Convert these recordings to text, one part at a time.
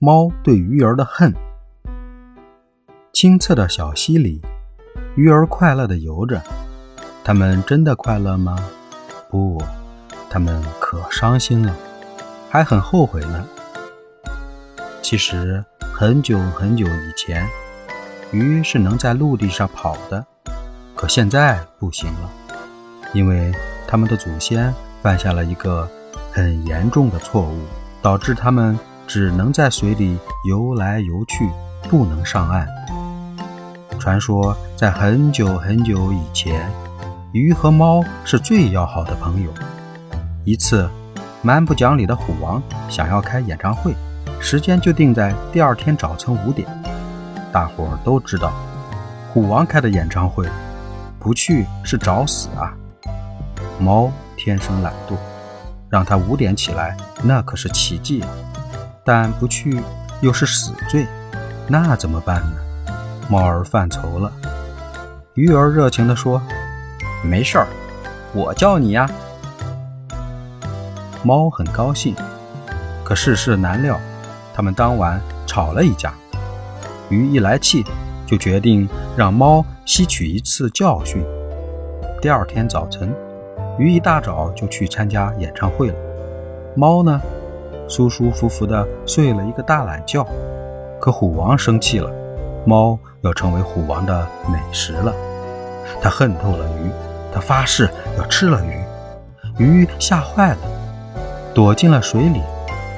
猫对鱼儿的恨。清澈的小溪里，鱼儿快乐地游着。它们真的快乐吗？不，它们可伤心了，还很后悔呢。其实，很久很久以前，鱼是能在陆地上跑的，可现在不行了，因为它们的祖先犯下了一个很严重的错误，导致它们。只能在水里游来游去，不能上岸。传说在很久很久以前，鱼和猫是最要好的朋友。一次，蛮不讲理的虎王想要开演唱会，时间就定在第二天早晨五点。大伙儿都知道，虎王开的演唱会，不去是找死啊！猫天生懒惰，让它五点起来，那可是奇迹啊。但不去又是死罪，那怎么办呢？猫儿犯愁了。鱼儿热情地说：“没事儿，我叫你呀。”猫很高兴。可世事难料，他们当晚吵了一架。鱼一来气，就决定让猫吸取一次教训。第二天早晨，鱼一大早就去参加演唱会了。猫呢？舒舒服服地睡了一个大懒觉，可虎王生气了，猫要成为虎王的美食了。他恨透了鱼，他发誓要吃了鱼。鱼吓坏了，躲进了水里，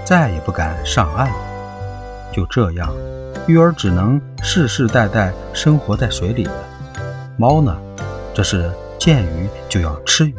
再也不敢上岸了。就这样，鱼儿只能世世代代生活在水里了。猫呢，这是见鱼就要吃鱼。